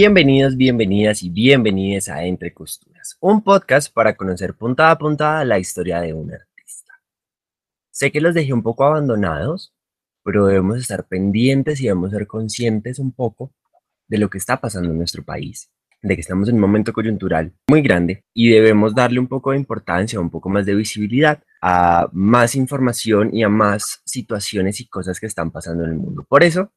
Bienvenidos, bienvenidas y bienvenidas a Entre Costuras, un podcast para conocer puntada a puntada la historia de un artista. Sé que los dejé un poco abandonados, pero debemos estar pendientes y debemos ser conscientes un poco de lo que está pasando en nuestro país, de que estamos en un momento coyuntural muy grande y debemos darle un poco de importancia, un poco más de visibilidad a más información y a más situaciones y cosas que están pasando en el mundo. Por eso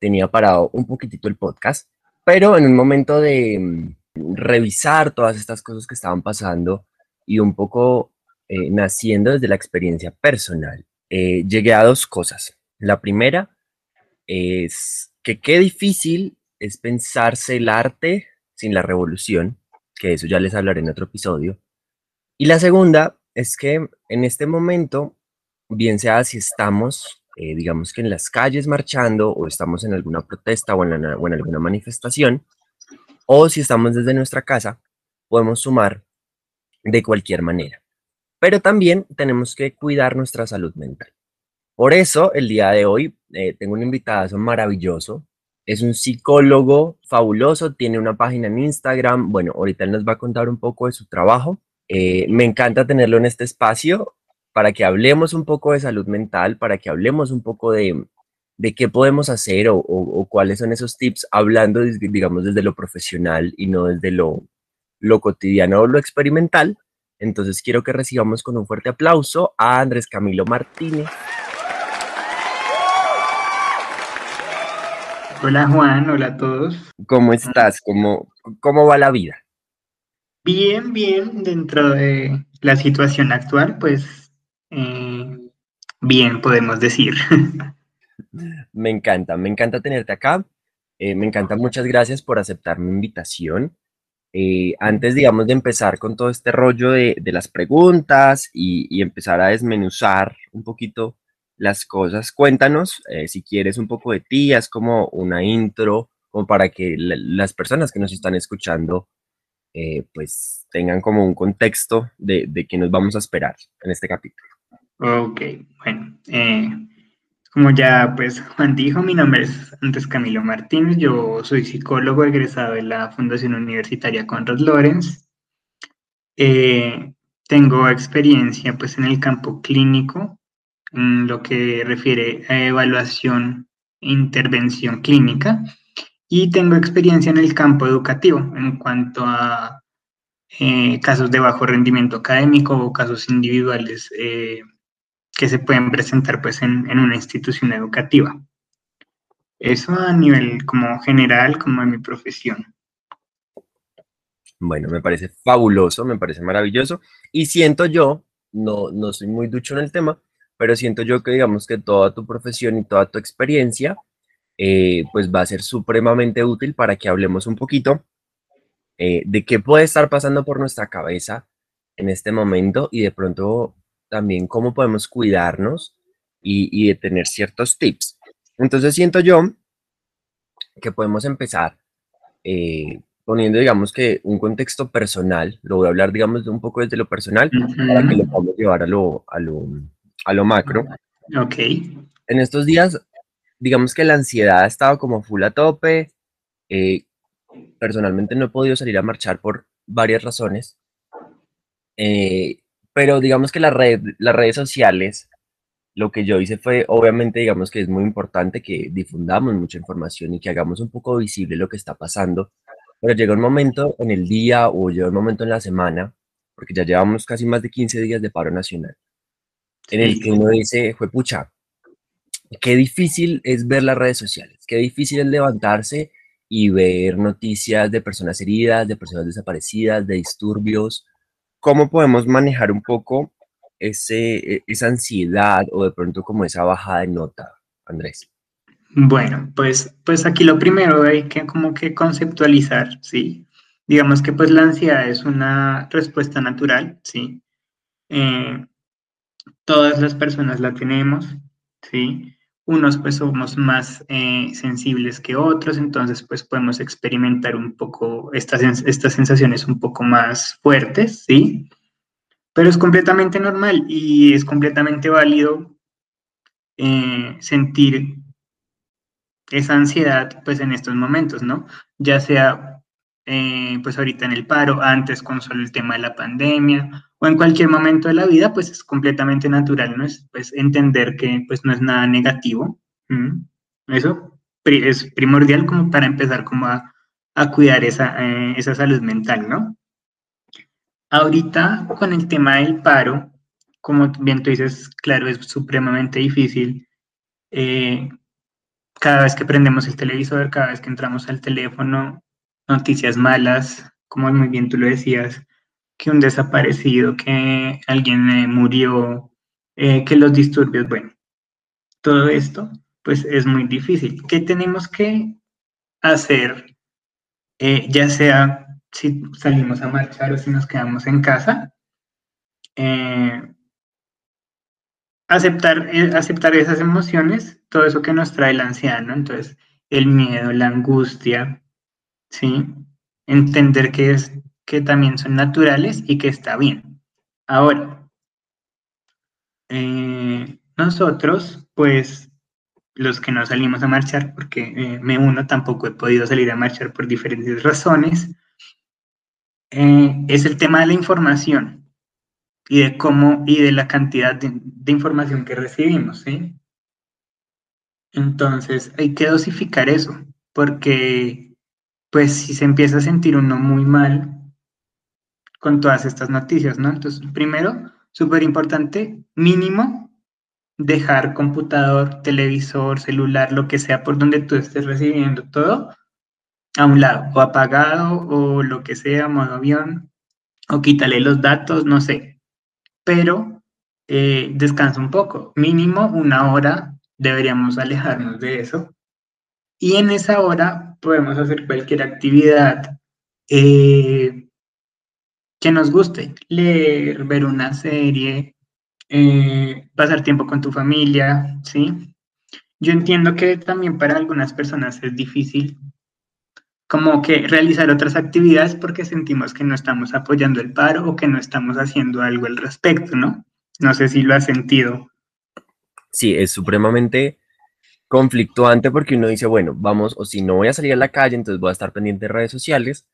tenía parado un poquitito el podcast pero en un momento de mm, revisar todas estas cosas que estaban pasando y un poco eh, naciendo desde la experiencia personal, eh, llegué a dos cosas. La primera es que qué difícil es pensarse el arte sin la revolución, que eso ya les hablaré en otro episodio. Y la segunda es que en este momento, bien sea si estamos eh, digamos que en las calles marchando o estamos en alguna protesta o en, alguna manifestación, o si estamos desde nuestra casa, podemos sumar de cualquier manera. Pero también tenemos que cuidar nuestra salud mental. Por eso, el día de hoy eh, tengo un invitado maravilloso. Es un psicólogo fabuloso, tiene una página en Instagram. Bueno, ahorita él nos va a contar un poco de su trabajo. Eh, me encanta tenerlo en este espacio para que hablemos un poco de salud mental, para que hablemos un poco de, qué podemos hacer o, cuáles son esos tips, hablando, digamos, desde lo profesional y no desde lo, lo cotidiano o lo experimental. Entonces quiero que recibamos con un fuerte aplauso a Andrés Camilo Martínez. Hola Juan, hola a todos. ¿Cómo estás? ¿Cómo, cómo va la vida? Bien, bien, dentro de la situación actual, pues eh, bien, podemos decir. Me encanta, me encanta tenerte acá. Eh, me encanta, muchas gracias por aceptar mi invitación. Eh, antes, digamos, de empezar con todo este rollo de, las preguntas y, empezar a desmenuzar un poquito las cosas, cuéntanos si quieres un poco de ti, haz como una intro, como para que las personas que nos están escuchando, pues tengan como un contexto de, de qué nos vamos a esperar en este capítulo. Ok, bueno, eh, como ya pues Juan dijo, mi nombre es Andrés Camilo Martínez, yo soy psicólogo egresado de la Fundación Universitaria Conrad Lorenz. Eh, tengo experiencia pues en el campo clínico, en lo que refiere a evaluación e intervención clínica, y tengo experiencia en el campo educativo en cuanto a eh, casos de bajo rendimiento académico o casos individuales que se pueden presentar pues en, una institución educativa. Eso a nivel como general, como en mi profesión. Bueno, me parece fabuloso, me parece maravilloso y siento yo, no, no soy muy ducho en el tema, pero siento yo que digamos que toda tu profesión y toda tu experiencia eh, pues va a ser supremamente útil para que hablemos un poquito eh, de qué puede estar pasando por nuestra cabeza en este momento y de pronto también cómo podemos cuidarnos y, de tener ciertos tips. Entonces siento yo que podemos empezar eh, poniendo, digamos que un contexto personal, lo voy a hablar, digamos, de un poco desde lo personal, para que lo podamos llevar a lo, a lo, a lo macro. Ok. En estos días, digamos que la ansiedad ha estado como full a tope. Eh, personalmente no he podido salir a marchar por varias razones. Eh, pero digamos que la red, las redes sociales, lo que yo hice fue, obviamente, digamos que es muy importante que difundamos mucha información y que hagamos un poco visible lo que está pasando, pero llega un momento en el día o llega un momento en la semana, porque ya llevamos casi más de 15 días de paro nacional, en el que uno dice, fue pucha, qué difícil es ver las redes sociales, qué difícil es levantarse y ver noticias de personas heridas, de personas desaparecidas, de disturbios, ¿cómo podemos manejar un poco e, esa ansiedad o de pronto como esa bajada de nota, Andrés? Bueno, pues, pues aquí lo primero hay que como que conceptualizar, ¿sí? Digamos que pues la ansiedad es una respuesta natural, ¿sí? Eh, todas las personas la tenemos, ¿sí? Unos pues somos más eh, sensibles que otros, entonces pues podemos experimentar un poco estas, estas sensaciones un poco más fuertes, ¿sí? Pero es completamente normal y es completamente válido eh, sentir esa ansiedad pues en estos momentos, ¿no? Ya sea eh, pues ahorita en el paro, antes con solo el tema de la pandemia o en cualquier momento de la vida, pues es completamente natural, ¿no? Es pues entender que pues no es nada negativo. Eso es primordial como para empezar como a, a cuidar esa, eh, esa salud mental, ¿no? Ahorita con el tema del paro, como bien tú dices, claro, es supremamente difícil. Eh, cada vez que prendemos el televisor, cada vez que entramos al teléfono, noticias malas, como muy bien tú lo decías, que un desaparecido, que alguien eh, murió, eh, que los disturbios, bueno, todo esto, pues es muy difícil. ¿Qué tenemos que hacer, ya sea si salimos a marchar o si nos quedamos en casa, eh, aceptar, eh, aceptar esas emociones, todo eso que nos trae el anciano, entonces el miedo, la angustia, ¿sí? Entender que, es, que también son naturales y que está bien. Ahora, eh, nosotros, pues, los que no salimos a marchar, porque me uno, tampoco he podido salir a marchar por diferentes razones, eh, es el tema de la información y de cómo y de la cantidad de, información que recibimos, ¿sí? Entonces hay que dosificar eso, porque pues si se empieza a sentir uno muy mal con todas estas noticias, ¿no? Entonces, primero, súper importante, mínimo, dejar computador, televisor, celular, lo que sea por donde tú estés recibiendo todo, a un lado, o apagado, o lo que sea, modo avión, o quítale los datos, no sé. Pero eh, descansa un poco, mínimo una hora deberíamos alejarnos de eso. Y en esa hora podemos hacer cualquier actividad eh, que nos guste, leer, ver una serie, eh, pasar tiempo con tu familia, ¿sí? Yo entiendo que también para algunas personas es difícil como que realizar otras actividades porque sentimos que no estamos apoyando el paro o que no estamos haciendo algo al respecto, ¿no? No sé si lo has sentido. Sí, es supremamente conflictuante porque uno dice, bueno, vamos, o si no voy a salir a la calle, entonces voy a estar pendiente de redes sociales,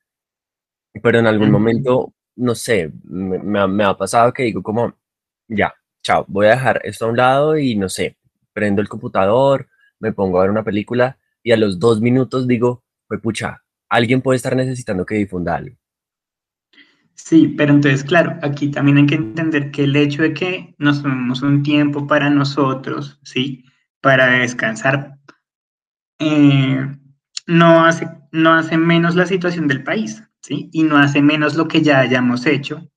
pero en algún momento, no sé, me, me ha pasado que digo como, ya, chao, voy a dejar esto a un lado y no sé, prendo el computador, me pongo a ver una película y a los dos minutos digo, pues pucha, alguien puede estar necesitando que difunda algo. Sí, pero entonces, claro, aquí también hay que entender que el hecho de que nos tomemos un tiempo para nosotros, ¿sí? Para descansar, eh, no, hace, no hace menos la situación del país, ¿sí? Y no hace menos lo que ya hayamos hecho,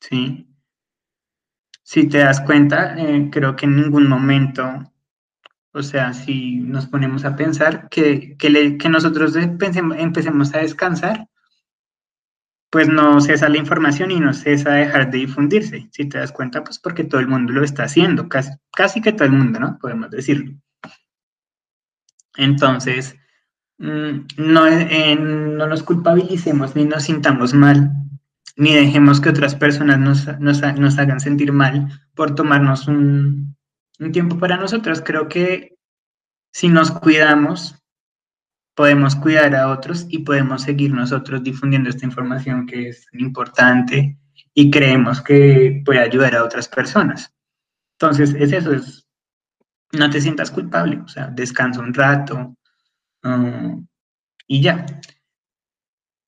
¿sí? Si te das cuenta, eh, creo que en ningún momento o sea, si nos ponemos a pensar que, que, nosotros empecemos a descansar, pues no cesa la información y no cesa dejar de difundirse. Si te das cuenta, pues porque todo el mundo lo está haciendo, casi, casi que todo el mundo, ¿no? Podemos decirlo. Entonces, mm, no, eh, no nos culpabilicemos ni nos sintamos mal, ni dejemos que otras personas nos, nos hagan sentir mal por tomarnos un, un tiempo para nosotros. Creo que si nos cuidamos, podemos cuidar a otros y podemos seguir nosotros difundiendo esta información que es importante y creemos que puede ayudar a otras personas. Entonces, es eso, es, no te sientas culpable, o sea, descansa un rato y ya.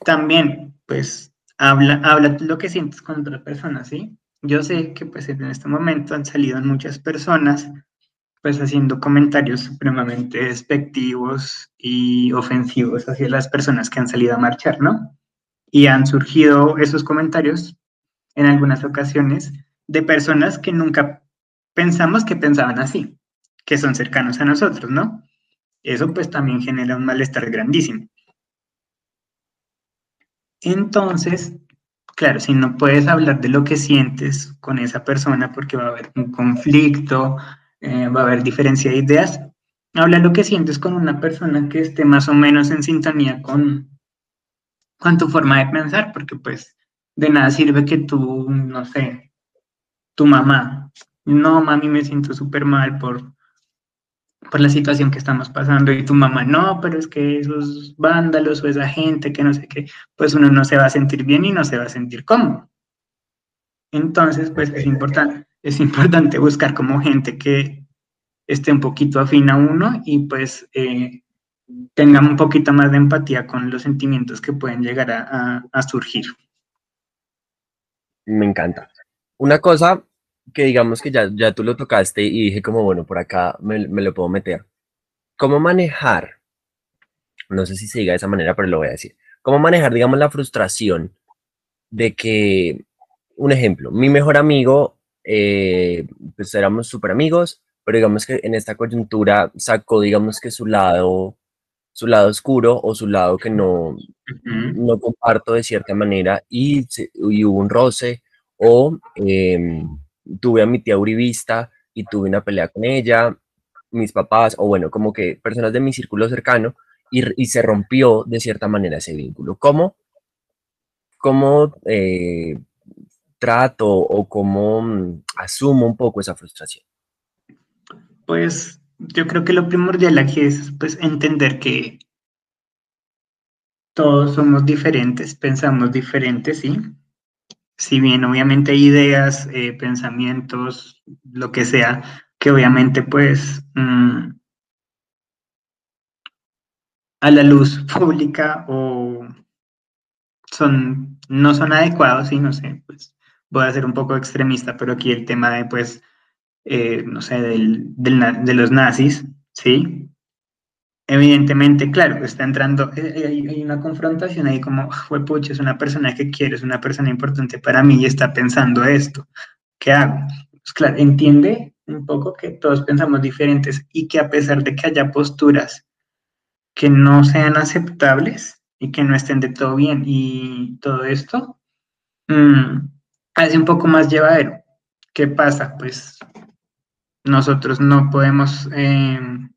También, pues, habla, habla lo que sientes con otra persona, ¿sí? Yo sé que pues en este momento han salido muchas personas pues haciendo comentarios supremamente despectivos y ofensivos hacia las personas que han salido a marchar, ¿no? Y han surgido esos comentarios en algunas ocasiones de personas que nunca pensamos que pensaban así, que son cercanos a nosotros, ¿no? Eso pues también genera un malestar grandísimo. Entonces, claro, si no puedes hablar de lo que sientes con esa persona porque va a haber un conflicto, eh, va a haber diferencia de ideas, habla lo que sientes con una persona que esté más o menos en sintonía con, con tu forma de pensar, porque pues de nada sirve que tú, no sé, tu mamá, no, mami, me siento súper mal por, por la situación que estamos pasando y tu mamá, no, pero es que esos vándalos o esa gente que no sé qué, pues uno no se va a sentir bien y no se va a sentir cómodo. Entonces, pues es importante, es importante buscar como gente que esté un poquito afín a uno y pues eh, tenga un poquito más de empatía con los sentimientos que pueden llegar a, surgir. Me encanta. Una cosa que digamos que ya, ya tú lo tocaste y dije como, bueno, por acá me, me lo puedo meter. ¿Cómo manejar? No sé si se diga de esa manera, pero lo voy a decir. ¿Cómo manejar, digamos, la frustración de que un ejemplo, mi mejor amigo, eh, pues éramos súper amigos, pero digamos que en esta coyuntura sacó, digamos que su lado, su lado oscuro o su lado que no, no comparto de cierta manera y, hubo un roce o em, tuve a mi tía uribista y tuve una pelea con ella, mis papás o bueno, como que personas de mi círculo cercano y, y se rompió de cierta manera ese vínculo. ¿Cómo? ¿Cómo eh, trato o cómo mm, asumo un poco esa frustración? Pues yo creo que lo primordial aquí es pues entender que todos somos diferentes, pensamos diferentes, ¿sí? Si bien obviamente hay ideas, eh, pensamientos, lo que sea, que obviamente pues mm, a la luz pública o son, no son adecuados, sí, no sé, pues voy a ser un poco extremista, pero aquí el tema de, pues, eh, no sé, del, de los nazis, ¿sí? Evidentemente, claro, está entrando, eh, eh, hay, una confrontación ahí como, fue pucha, es una persona que quiero, es una persona importante para mí y está pensando esto, ¿qué hago? Pues claro, entiende un poco que todos pensamos diferentes y que a pesar de que haya posturas que no sean aceptables y que no estén de todo bien y todo esto, mmm, hace un poco más llevadero. ¿Qué pasa? Pues nosotros no podemos em,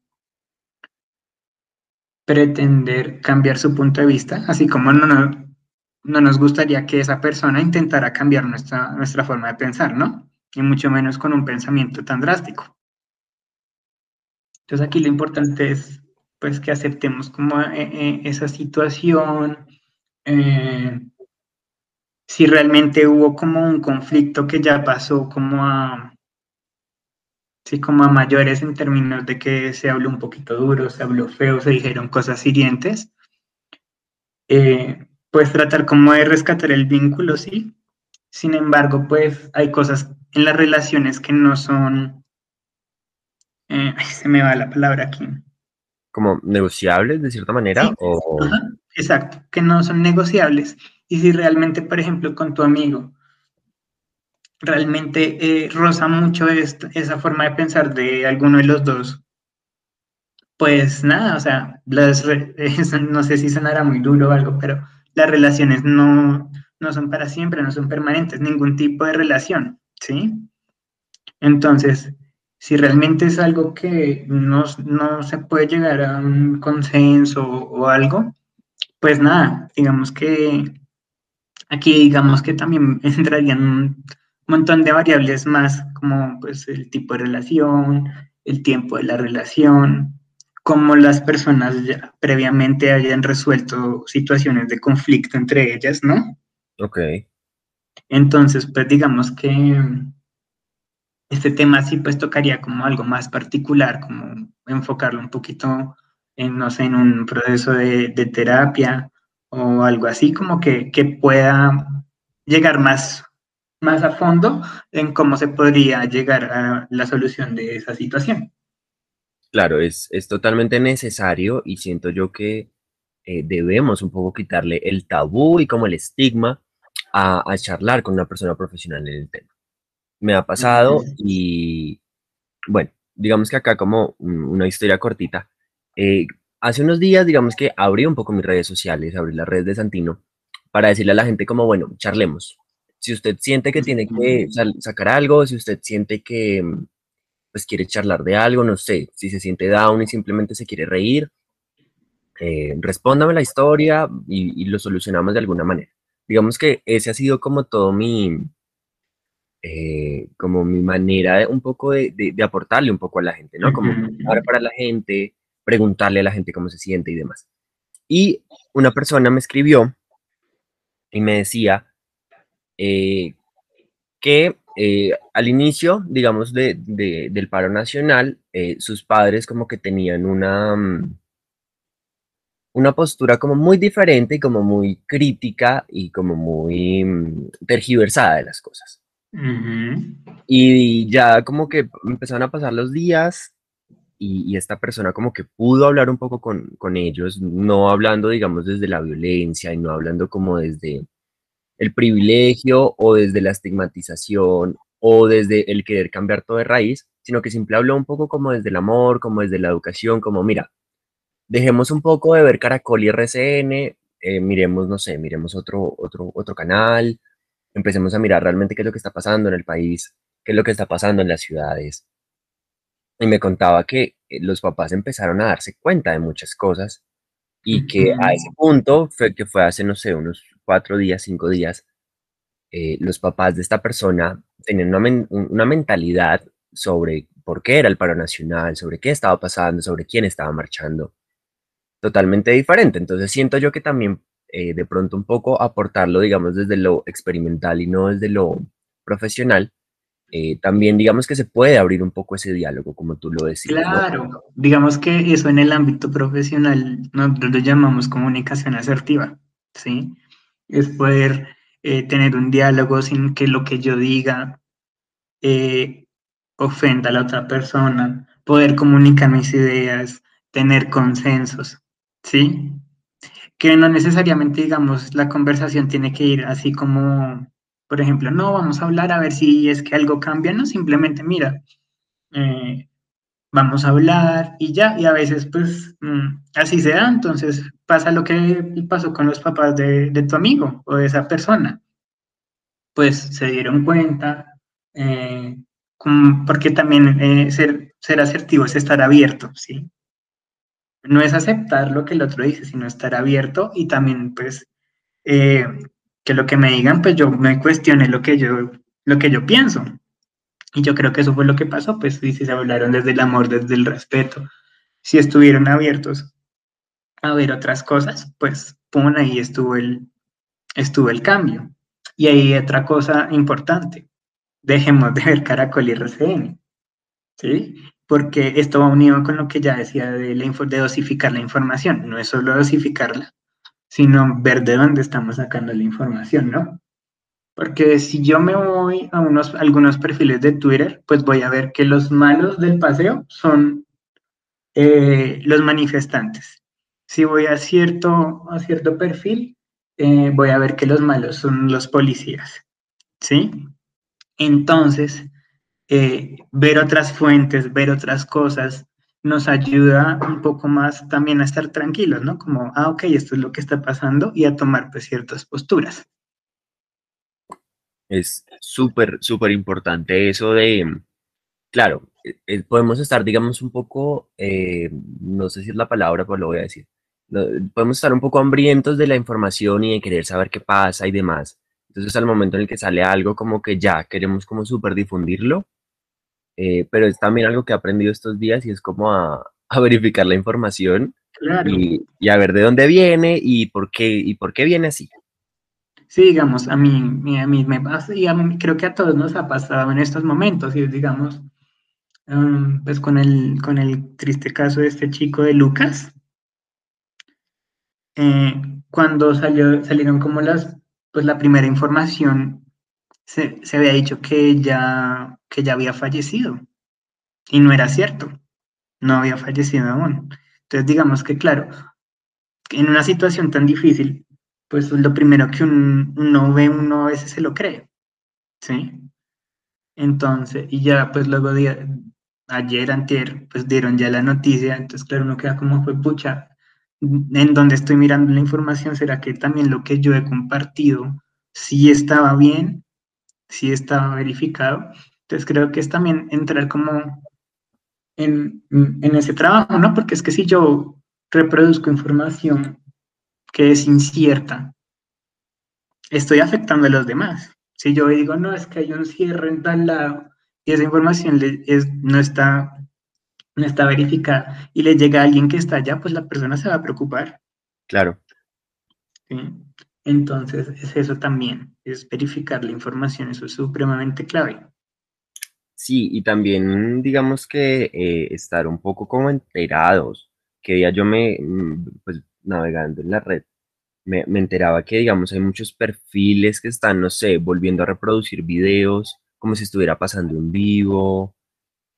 pretender cambiar su punto de vista, así como no, no, nos gustaría que esa persona intentara cambiar nuestra, nuestra forma de pensar, ¿no? Y mucho menos con un pensamiento tan drástico. Entonces aquí lo importante es pues que aceptemos como eh, eh, esa situación, eh, si realmente hubo como un conflicto que ya pasó como a, sí, como a mayores en términos de que se habló un poquito duro, se habló feo, se dijeron cosas hirientes, eh, pues tratar como de rescatar el vínculo, sí. Sin embargo, pues hay cosas en las relaciones que no son, eh, se me va la palabra aquí. Como negociables de cierta manera. o... exacto, que no son negociables y si realmente, por ejemplo, con tu amigo, realmente eh, roza mucho esa forma de pensar de alguno de los dos, pues nada, o sea, no sé si sonará muy duro o algo, pero las relaciones no, no son para siempre, no son permanentes, ningún tipo de relación, ¿sí? Entonces, si realmente es algo que no, no se puede llegar a un consenso o algo, pues nada, digamos que Aquí digamos que también entrarían un montón de variables más, como pues el tipo de relación, el tiempo de la relación, cómo las personas ya previamente hayan resuelto situaciones de conflicto entre ellas, ¿no? Ok. Entonces, pues digamos que este tema sí pues tocaría como algo más particular, como enfocarlo un poquito en, no sé, en un proceso de, de terapia o algo así, como que, pueda llegar más, más a fondo en cómo se podría llegar a la solución de esa situación. Claro, es, totalmente necesario y siento yo que eh, debemos un poco quitarle el tabú y como el estigma a, charlar con una persona profesional en el tema. Me ha pasado y bueno, digamos que acá como una historia cortita, eh, hace unos días, digamos que abrí un poco mis redes sociales, abrí las redes de Santino, para decirle a la gente como, bueno, charlemos. Si usted siente que tiene que sacar algo, si usted siente que pues quiere charlar de algo, no sé, si se siente down y simplemente se quiere reír, eh, respóndame la historia y, lo solucionamos de alguna manera. Digamos que ese ha sido como todo mi, eh, como mi manera de, un poco de, aportarle un poco a la gente, ¿no? Como para la gente, preguntarle a la gente cómo se siente y demás. Y una persona me escribió y me decía eh, que eh, al inicio, digamos, del paro nacional, sus padres como que tenían una, mm, una postura como muy diferente y como muy crítica y como muy mm, tergiversada de las cosas. Y ya como que empezaron a pasar los días y, esta persona como que pudo hablar un poco con, con, ellos, no hablando, digamos, desde la violencia y no hablando como desde el privilegio o desde la estigmatización o desde el querer cambiar todo de raíz, sino que siempre habló un poco como desde el amor, como desde la educación, como mira, dejemos un poco de ver Caracol y RCN, eh, miremos, no sé, miremos otro, otro, otro canal, empecemos a mirar realmente qué es lo que está pasando en el país, qué es lo que está pasando en las ciudades. Y me contaba que eh, los papás empezaron a darse cuenta de muchas cosas y que a ese punto, fue, que fue hace, no sé, unos cuatro días, cinco días, eh, los papás de esta persona tenían una, una mentalidad sobre por qué era el paro nacional, sobre qué estaba pasando, sobre quién estaba marchando, totalmente diferente. Entonces siento yo que también eh, de pronto un poco aportarlo, digamos, desde lo experimental y no desde lo profesional, eh, también digamos que se puede abrir un poco ese diálogo, como tú lo decías. Claro, digamos que eso en el ámbito profesional nosotros lo llamamos comunicación asertiva, ¿sí? Es poder eh, tener un diálogo sin que lo que yo diga ofenda a la otra persona, poder comunicar mis ideas, tener consensos, ¿sí? que no necesariamente, digamos, la conversación tiene que ir así como, por ejemplo, no, vamos a hablar a ver si es que algo cambia, no, simplemente mira, eh, vamos a hablar y ya, y a veces pues mm, así se da, entonces pasa lo que pasó con los papás de, tu amigo o de esa persona, pues se dieron cuenta, eh, porque también eh, ser, ser asertivo es estar abierto, ¿sí? no es aceptar lo que el otro dice, sino estar abierto y también pues que lo que me digan, pues yo me cuestione lo que yo, lo que yo pienso. Y yo creo que eso fue lo que pasó, pues sí, si se hablaron desde el amor, desde el respeto, si estuvieron abiertos a ver otras cosas, pues pum, ahí estuvo el, estuvo el cambio. Y ahí otra cosa importante, dejemos de ver Caracol y RCN, ¿sí? porque esto va unido con lo que ya decía de, la, de dosificar la información. No es solo dosificarla, sino ver de dónde estamos sacando la información, ¿no? Porque si yo me voy a unos, algunos perfiles de Twitter, pues voy a ver que los malos del paseo son eh, los manifestantes. Si voy a cierto, a cierto perfil, eh, voy a ver que los malos son los policías, ¿sí? Entonces, eh, ver otras fuentes, ver otras cosas, nos ayuda un poco más también a estar tranquilos, ¿no? Como, ah, ok, esto es lo que está pasando y a tomar pues ciertas posturas. Es súper, súper importante eso de, claro, eh, eh, podemos estar, digamos, un poco, no sé si es la palabra, pero lo voy a decir, podemos estar un poco hambrientos de la información y de querer saber qué pasa y demás. Entonces, al momento en el que sale algo, como que ya queremos como súper difundirlo, eh, pero es también algo que he aprendido estos días y es como a, verificar la información y, a ver de dónde viene y por qué, y por qué viene así. Sí, digamos, a mí, a mí me pasa y creo que a todos nos ha pasado en estos momentos y digamos, um, pues con el, con el triste caso de este chico de Lucas, eh, cuando salió, salieron como las, pues la primera información, se, se había dicho que ya que ya había fallecido. Y no era cierto, no había fallecido aún. Entonces, digamos que, claro, en una situación tan difícil, pues lo primero que uno ve, uno a veces se lo cree, ¿sí? Entonces, y ya pues luego de, ayer, antier, pues dieron ya la noticia, entonces claro, uno queda como fue pucha, en donde estoy mirando la información, ¿será que también lo que yo he compartido sí estaba bien, sí estaba verificado? Entonces creo que es también entrar como en, ese trabajo, ¿no? Porque es que si yo reproduzco información que es incierta, estoy afectando a los demás, Si yo digo, no, es que hay un cierre en tal lado y esa información no, está, no está verificada y le llega a alguien que está allá, pues la persona se va a preocupar. Claro. Entonces, es eso también, es verificar la información, eso es supremamente clave. Sí, y también digamos que eh, estar un poco como enterados, que ya yo me, mm, pues navegando en la red, me, enteraba que digamos hay muchos perfiles que están, no sé, volviendo a reproducir videos como si estuviera pasando en vivo,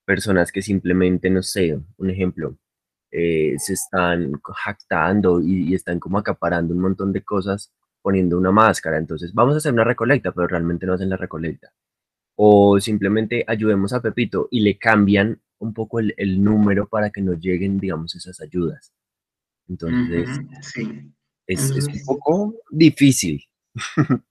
personas que simplemente, no sé, un ejemplo, eh, se están jactando y, están como acaparando un montón de cosas poniendo una máscara. Entonces, vamos a hacer una recolecta, pero realmente no hacen la recolecta. O simplemente ayudemos a Pepito y le cambian un poco el, número para que nos lleguen, digamos, esas ayudas. Entonces, es, es un poco difícil.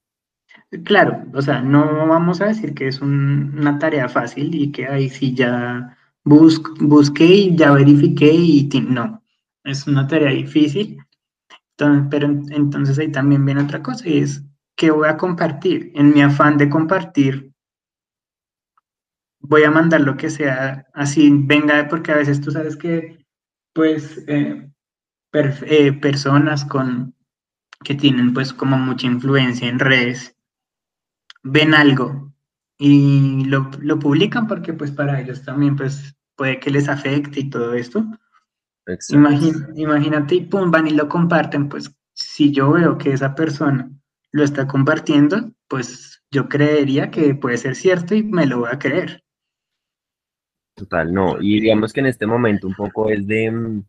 Claro, o sea, no vamos a decir que es una tarea fácil y que ahí sí ya busqué y ya verifiqué y no, es una tarea difícil. pero entonces ahí también viene otra cosa y es que voy a compartir. En mi afán de compartir, voy a mandar lo que sea así, venga, porque a veces tú sabes que, pues, eh, eh, personas con que tienen pues como mucha influencia en redes, ven algo y lo, publican porque pues para ellos también pues puede que les afecte y todo esto. imagínate y pum, van y lo comparten, pues si yo veo que esa persona lo está compartiendo, pues yo creería que puede ser cierto y me lo voy a creer. Total, no. Y digamos que en este momento un poco es de mm,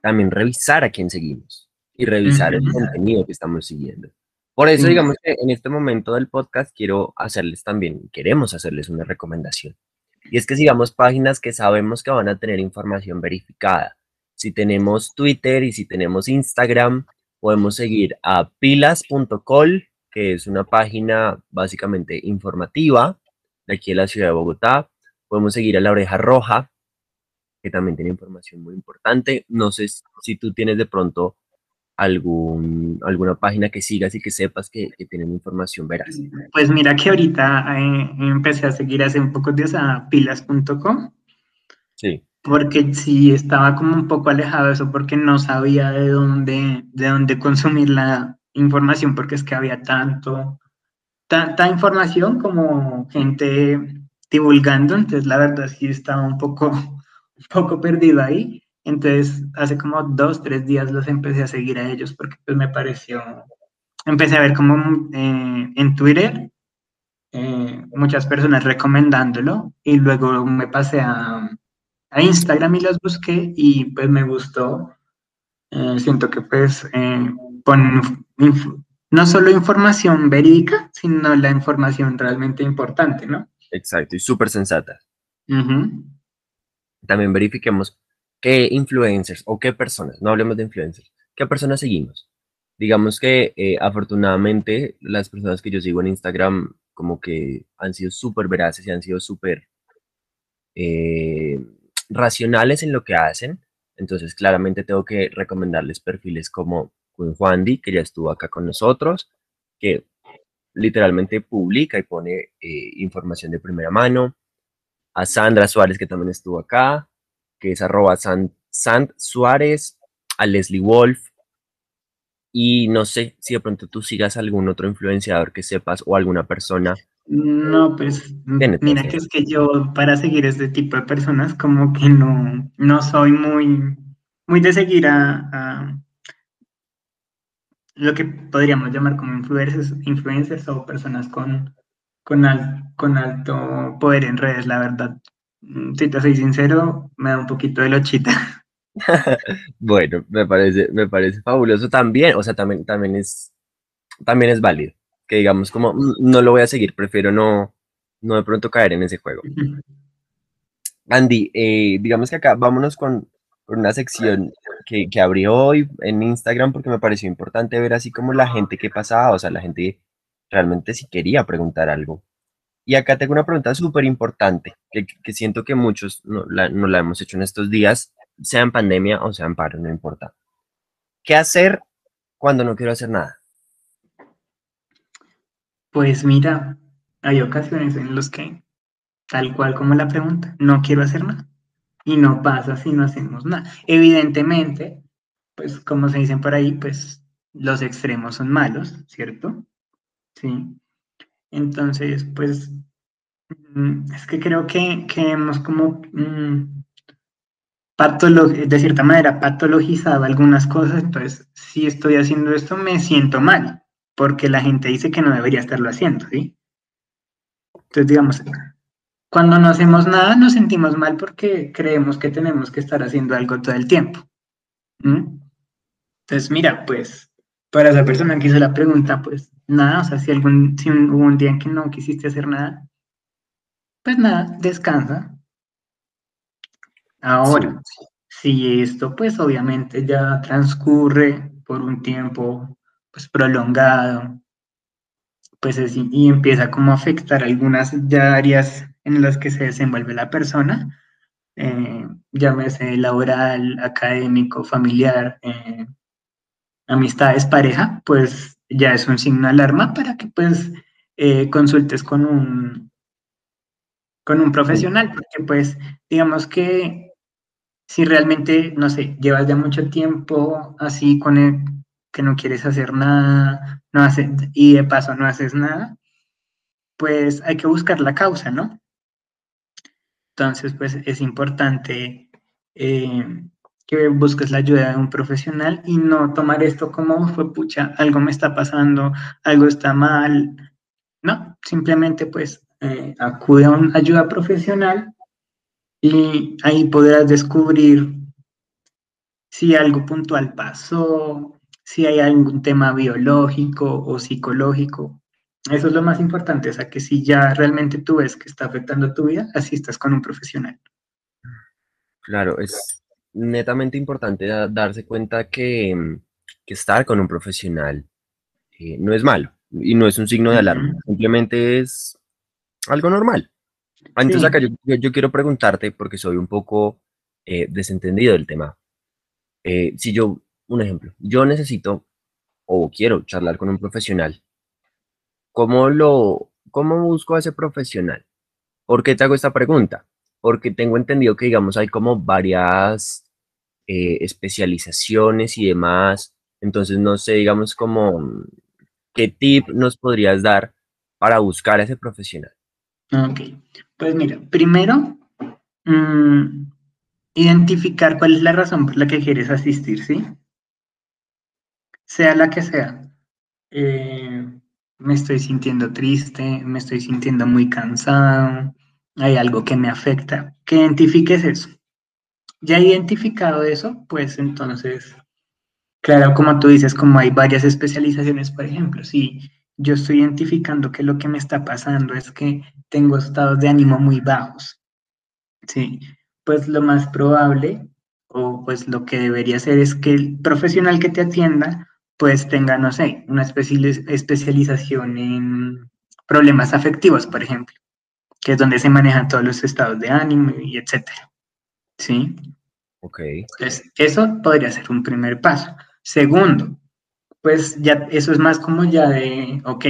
también revisar a quién seguimos y revisar el contenido que estamos siguiendo. Por eso, digamos que en este momento del podcast quiero hacerles también, queremos hacerles una recomendación. Y es que sigamos páginas que sabemos que van a tener información verificada. Si tenemos Twitter y si tenemos Instagram, podemos seguir a pilas.col, que es una página básicamente informativa de aquí en la ciudad de Bogotá. Podemos seguir a La Oreja Roja, que también tiene información muy importante. No sé si tú tienes de pronto algún, alguna página que sigas y que sepas que, que tienen información veraz? Pues mira que ahorita eh, empecé a seguir hace un poco días a pilas.com. Sí. Porque sí estaba como un poco alejado de eso, porque no sabía de dónde, de dónde consumir la información, porque es que había tanto, tanta información como gente divulgando, entonces la verdad sí estaba un poco, un poco perdido ahí. Entonces, hace como dos, tres días los empecé a seguir a ellos porque pues me pareció, empecé a ver como eh, en Twitter eh, muchas personas recomendándolo y luego me pasé a, a, Instagram y los busqué y pues me gustó. Eh, siento que pues ponen no solo información verídica, sino la información realmente importante, ¿no? Exacto, y súper sensata. También verifiquemos qué influencers o qué personas, no hablemos de influencers, qué personas seguimos. Digamos que eh, afortunadamente las personas que yo sigo en Instagram como que han sido súper veraces y han sido súper eh, racionales en lo que hacen. Entonces claramente tengo que recomendarles perfiles como Juan Di, que ya estuvo acá con nosotros, que literalmente publica y pone eh, información de primera mano. A Sandra Suárez, que también estuvo acá que es arroba Sant, Suárez, a Leslie Wolf, y no sé si de pronto tú sigas algún otro influenciador que sepas o alguna persona. No, pues mira que es que yo para seguir este tipo de personas como que no, no soy muy, muy de seguir a, lo que podríamos llamar como influencers, influencers o personas con, con, con alto poder en redes, la verdad. Mm, si te soy sincero, me da un poquito de lochita. bueno, me parece, me parece fabuloso también, o sea, también, también es, también es válido, que digamos como, mm, no lo voy a seguir, prefiero no, no de pronto caer en ese juego. Andy, eh, digamos que acá vámonos con, con una sección que, que abrí hoy en Instagram porque me pareció importante ver así como la gente que pasaba, o sea, la gente realmente si quería preguntar algo. Y acá tengo una pregunta súper importante, que, siento que muchos no la, no la hemos hecho en estos días, sea en pandemia o sea en paro, no importa. ¿Qué hacer cuando no quiero hacer nada? Pues mira, hay ocasiones en las que, tal cual como la pregunta, no quiero hacer nada. Y no pasa si no hacemos nada. Evidentemente, pues como se dicen por ahí, pues los extremos son malos, ¿cierto? Sí. Entonces, pues, mm, es que creo que, que hemos como mm, de cierta manera patologizado algunas cosas, entonces si estoy haciendo esto me siento mal, porque la gente dice que no debería estarlo haciendo, ¿sí? Entonces, digamos, cuando no hacemos nada nos sentimos mal porque creemos que tenemos que estar haciendo algo todo el tiempo. Entonces, mira, pues, para esa persona que hizo la pregunta, pues nada, o sea, si, algún, si hubo un día en que no quisiste hacer nada, pues nada, descansa, Ahora, si esto pues obviamente ya transcurre por un tiempo pues prolongado, pues y empieza como a afectar algunas áreas en las que se desenvuelve la persona, eh, llámese laboral, académico, familiar, eh, amistades, pareja, pues ya es un signo de alarma para que pues eh, consultes con un, con un profesional, porque pues digamos que si realmente, no sé, llevas ya mucho tiempo así con él, que no quieres hacer nada, no haces, y de paso no haces nada, pues hay que buscar la causa, ¿no? Entonces, pues es importante eh, que busques la ayuda de un profesional y no tomar esto como fue pucha, algo me está pasando, algo está mal. No, simplemente pues eh, acude a una ayuda profesional y ahí podrás descubrir si algo puntual pasó, si hay algún tema biológico o psicológico. Eso es lo más importante, o sea, que si ya realmente tú ves que está afectando tu vida, asistas con un profesional. Claro, es netamente importante darse cuenta que, estar con un profesional eh, no es malo y no es un signo de alarma, simplemente es algo normal. Entonces acá yo, quiero preguntarte, porque soy un poco eh, desentendido del tema. Eh, si yo, un ejemplo, yo necesito o quiero charlar con un profesional, ¿cómo lo, cómo busco a ese profesional? ¿Por qué te hago esta pregunta? Porque tengo entendido que, digamos, hay como varias eh, especializaciones y demás. Entonces, no sé, digamos, como, ¿qué tip nos podrías dar para buscar a ese profesional? Ok, pues mira, primero, mm, identificar cuál es la razón por la que quieres asistir, ¿sí? Sea la que sea. Eh, me estoy sintiendo triste, me estoy sintiendo muy cansado, hay algo que me afecta. Que identifiques eso. Ya identificado eso, pues entonces, claro, como tú dices, como hay varias especializaciones, por ejemplo, si yo estoy identificando que lo que me está pasando es que tengo estados de ánimo muy bajos. Sí, pues lo más probable o pues lo que debería ser es que el profesional que te atienda pues tenga, no sé, una especialización en problemas afectivos, por ejemplo, que es donde se manejan todos los estados de ánimo y etcétera. ¿Sí? Ok. Entonces, eso podría ser un primer paso. Segundo, pues ya eso es más como ya de, ok,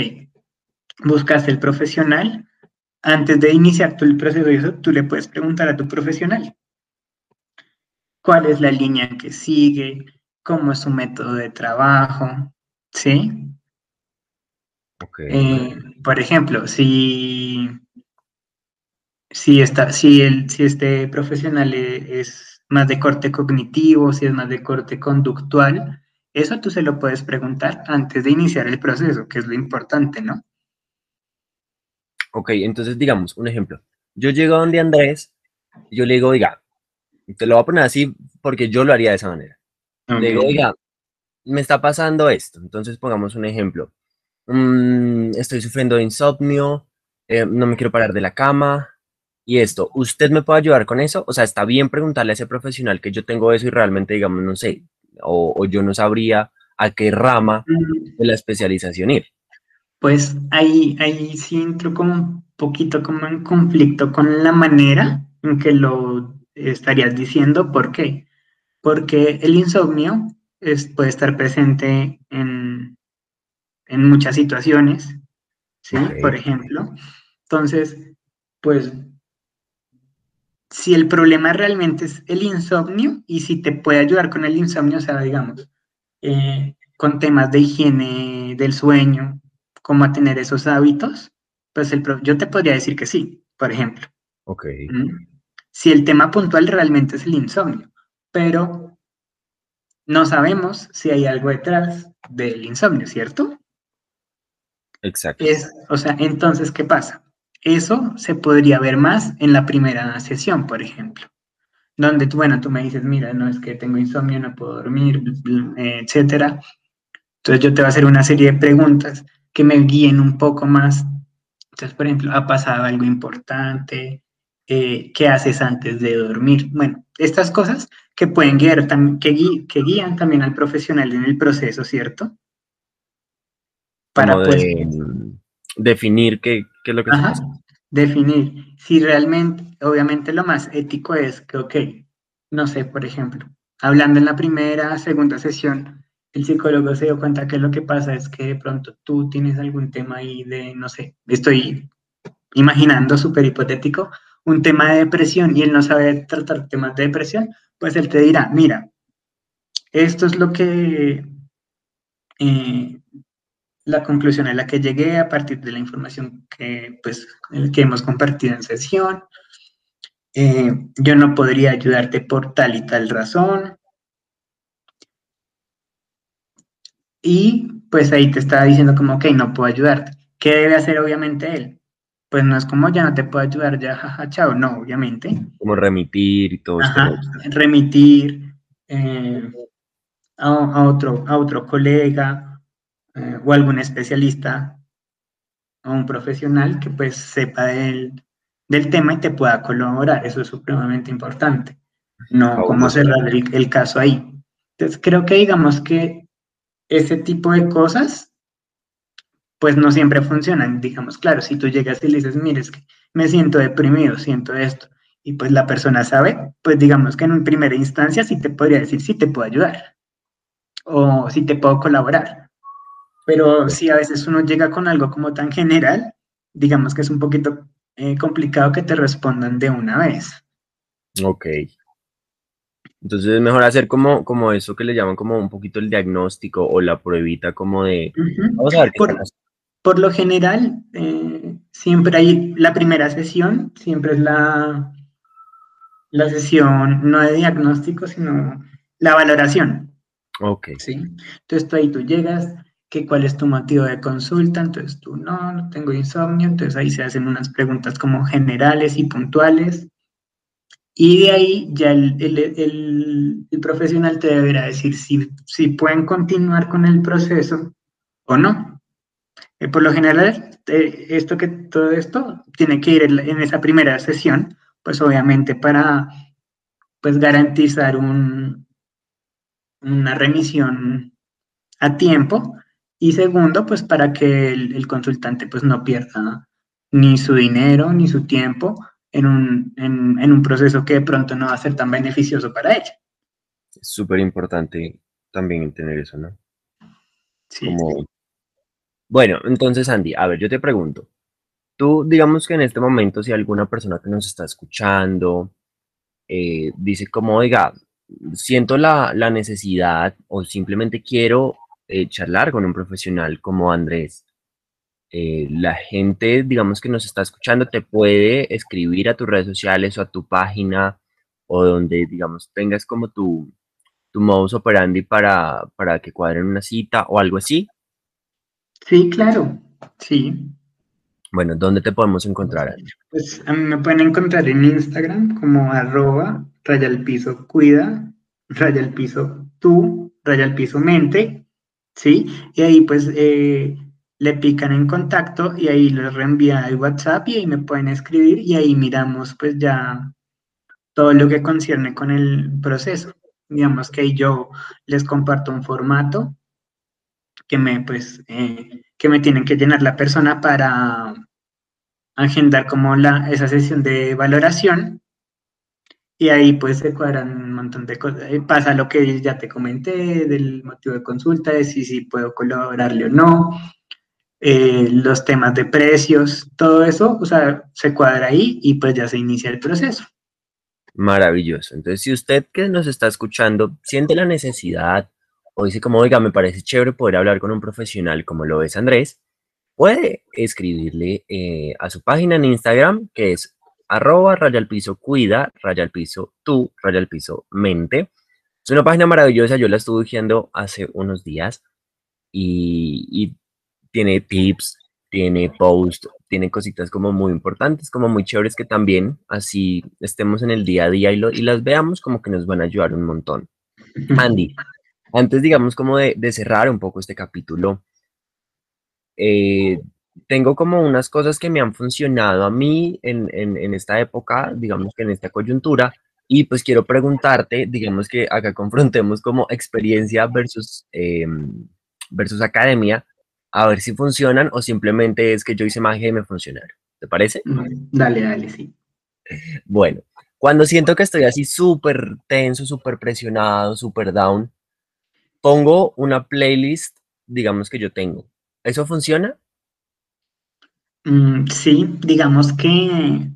buscas el profesional, antes de iniciar el proceso tú le puedes preguntar a tu profesional cuál es la línea que sigue, cómo es su método de trabajo, ¿sí? Eh, por ejemplo, si, si, si, el, si este profesional e, es más de corte cognitivo, si es más de corte conductual, eso tú se lo puedes preguntar antes de iniciar el proceso, que es lo importante, ¿no? Ok, entonces digamos, un ejemplo. Yo llego a donde Andrés, yo le digo, oiga, te lo voy a poner así porque yo lo haría de esa manera. Digo, oiga, me está pasando esto. Entonces pongamos un ejemplo. Mm, estoy sufriendo de insomnio, eh, no me quiero parar de la cama y esto. ¿Usted me puede ayudar con eso? O sea, está bien preguntarle a ese profesional que yo tengo eso y realmente, digamos, no sé, o, yo no sabría a qué rama de la especialización ir. Pues ahí, ahí sí entro como un poquito como en conflicto con la manera en que lo estarías diciendo. ¿Por qué? Porque el insomnio es, puede estar presente en, en muchas situaciones, ¿sí? Por ejemplo. Entonces, pues, si el problema realmente es el insomnio y si te puede ayudar con el insomnio, o sea, digamos, eh, con temas de higiene del sueño, cómo a tener esos hábitos, pues el, yo te podría decir que sí, por ejemplo. Ok. Si el tema puntual realmente es el insomnio, pero no sabemos si hay algo detrás del insomnio, ¿cierto? Exacto. Es, o sea, entonces, ¿qué pasa? Eso se podría ver más en la primera sesión, por ejemplo, donde tú, bueno, tú me dices, mira, no es que tengo insomnio, no puedo dormir, etcétera. Entonces yo te voy a hacer una serie de preguntas que me guíen un poco más. Entonces, por ejemplo, ¿ha pasado algo importante? Eh, ¿Qué haces antes de dormir? Bueno, estas cosas que pueden guiar, que, que guían también al profesional en el proceso, ¿cierto? Para pues, definir qué, qué, es lo que ajá, Definir. Si realmente, obviamente lo más ético es que, ok, no sé, por ejemplo, hablando en la primera, segunda sesión, el psicólogo se dio cuenta que lo que pasa es que de pronto tú tienes algún tema ahí de, no sé, estoy imaginando súper hipotético, un tema de depresión y él no sabe tratar temas de depresión, pues él te dirá, mira, esto es lo que, eh, la conclusión a la que llegué a partir de la información que, pues, que hemos compartido en sesión. Eh, yo no podría ayudarte por tal y tal razón. Y pues ahí te estaba diciendo como, ok, no puedo ayudarte. ¿Qué debe hacer obviamente él? Pues no es como ya no te puedo ayudar, ya, jaja, chao, no, obviamente. Como remitir y todo Ajá, remitir eh, a, otro, a otro colega eh, o algún especialista o un profesional que pues sepa del, del, tema y te pueda colaborar. Eso es supremamente importante. No como cerrar el, el caso ahí. Entonces creo que digamos que ese tipo de cosas, pues no siempre funcionan. Digamos, claro, si tú llegas y le dices, mire, es que me siento deprimido, siento esto, y pues la persona sabe, pues digamos que en primera instancia sí te podría decir, sí te puedo ayudar, o sí te puedo colaborar. Pero si a veces uno llega con algo como tan general, digamos que es un poquito eh, complicado que te respondan de una vez. Ok. Entonces es mejor hacer como, como eso que le llaman como un poquito el diagnóstico o la pruebita como de... Vamos a ver qué por, por lo general, eh, siempre hay la primera sesión, siempre es la, la sesión no de diagnóstico, sino la valoración. Ok. ¿sí? Entonces tú ahí tú llegas, que cuál es tu motivo de consulta, entonces tú no, no tengo insomnio, entonces ahí se hacen unas preguntas como generales y puntuales y de ahí ya el, profesional te deberá decir si, si, pueden continuar con el proceso o no. Eh, por lo general, eh, esto que todo esto tiene que ir en, esa primera sesión, pues obviamente para pues garantizar un, una remisión a tiempo y segundo, pues para que el, el consultante pues no pierda ni su dinero ni su tiempo en un, en, un proceso que de pronto no va a ser tan beneficioso para ella. Es súper importante también entender eso, ¿no? Sí. Bueno, entonces Andy, a ver, yo te pregunto, tú digamos que en este momento si alguna persona que nos está escuchando eh, dice como, oiga, siento la, necesidad o simplemente quiero eh, charlar con un profesional como Andrés, eh, la gente, digamos que nos está escuchando, te puede escribir a tus redes sociales o a tu página o donde, digamos, tengas como tu, tu modus operandi para, para que cuadren una cita o algo así. Sí, claro, sí. Bueno, ¿dónde te podemos encontrar? Pues a mí me pueden encontrar en Instagram como arroba raya el piso cuida, raya el piso tú, raya el piso mente, ¿sí? Y ahí pues eh, le pican en contacto y ahí les reenvía el WhatsApp y ahí me pueden escribir y ahí miramos pues ya todo lo que concierne con el proceso. Digamos que yo les comparto un formato que me pues eh, que me tienen que llenar la persona para agendar como la, esa sesión de valoración y ahí pues se cuadran un montón de cosas. Eh, pasa lo que ya te comenté del motivo de consulta, de si, si puedo colaborarle o no, eh, los temas de precios, todo eso, o sea, se cuadra ahí y pues ya se inicia el proceso. Maravilloso. Entonces, si usted que nos está escuchando siente la necesidad o dice como, oiga, me parece chévere poder hablar con un profesional como lo es Andrés, puede escribirle eh, a su página en Instagram, que es arroba raya al piso cuida, raya al piso tú, raya al piso mente. Es una página maravillosa, yo la estuve viendo hace unos días y, tiene tips, tiene post, tiene cositas como muy importantes, como muy chéveres que también así estemos en el día a día y, y las veamos como que nos van a ayudar un montón. Andy, antes digamos como de, de cerrar un poco este capítulo, eh, tengo como unas cosas que me han funcionado a mí en, en, esta época, digamos que en esta coyuntura, y pues quiero preguntarte, digamos que acá confrontemos como experiencia versus, em, versus academia, a ver si funcionan o simplemente es que yo hice magia y me funcionaron. ¿Te parece? Dale, dale, sí. Bueno, cuando siento que estoy así súper tenso, súper presionado, súper down, pongo una playlist, digamos que yo tengo. ¿Eso funciona? Mm, sí, digamos que,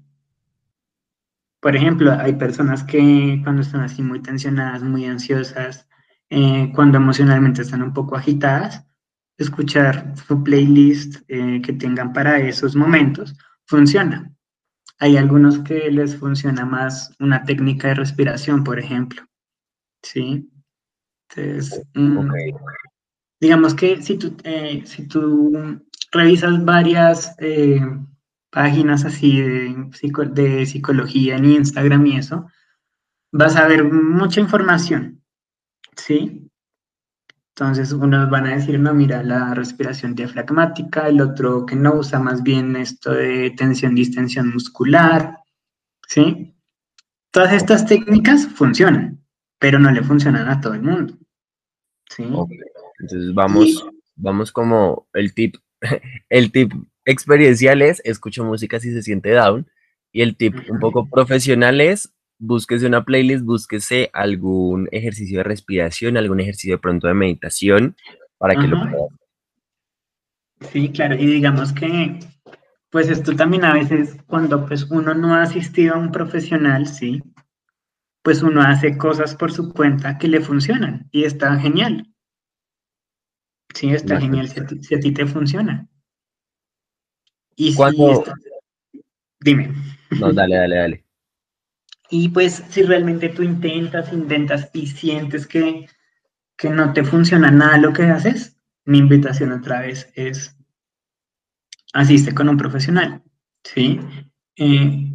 por ejemplo, hay personas que cuando están así muy tensionadas, muy ansiosas, eh, cuando emocionalmente están un poco agitadas, escuchar su playlist eh, que tengan para esos momentos funciona. Hay algunos que les funciona más una técnica de respiración, por ejemplo. ¿Sí? Entonces, mm, digamos que si tú, eh, si tú revisas varias eh, páginas así de, de psicología en Instagram y eso, vas a ver mucha información, ¿sí? Entonces, unos van a decir, no, mira, la respiración diafragmática, el otro que no usa más bien esto de tensión-distensión muscular, ¿sí? Todas estas técnicas funcionan, pero no le funcionan a todo el mundo, ¿sí? Entonces, vamos, vamos como el tip el tip experiencial es escucho música si se siente down y el tip un poco profesional es búsquese una playlist, búsquese algún ejercicio de respiración, algún ejercicio de pronto de meditación para que lo pueda Sí, claro, y digamos que pues esto también a veces cuando pues uno no ha asistido a un profesional, sí, pues uno hace cosas por su cuenta que le funcionan y está genial. Sí, está genial si a, ti, te funciona. Y si Dime. No, dale, dale, dale. Y pues si realmente tú intentas, intentas y sientes que, que no te funciona nada lo que haces, mi invitación otra vez es asiste con un profesional, ¿sí? Eh,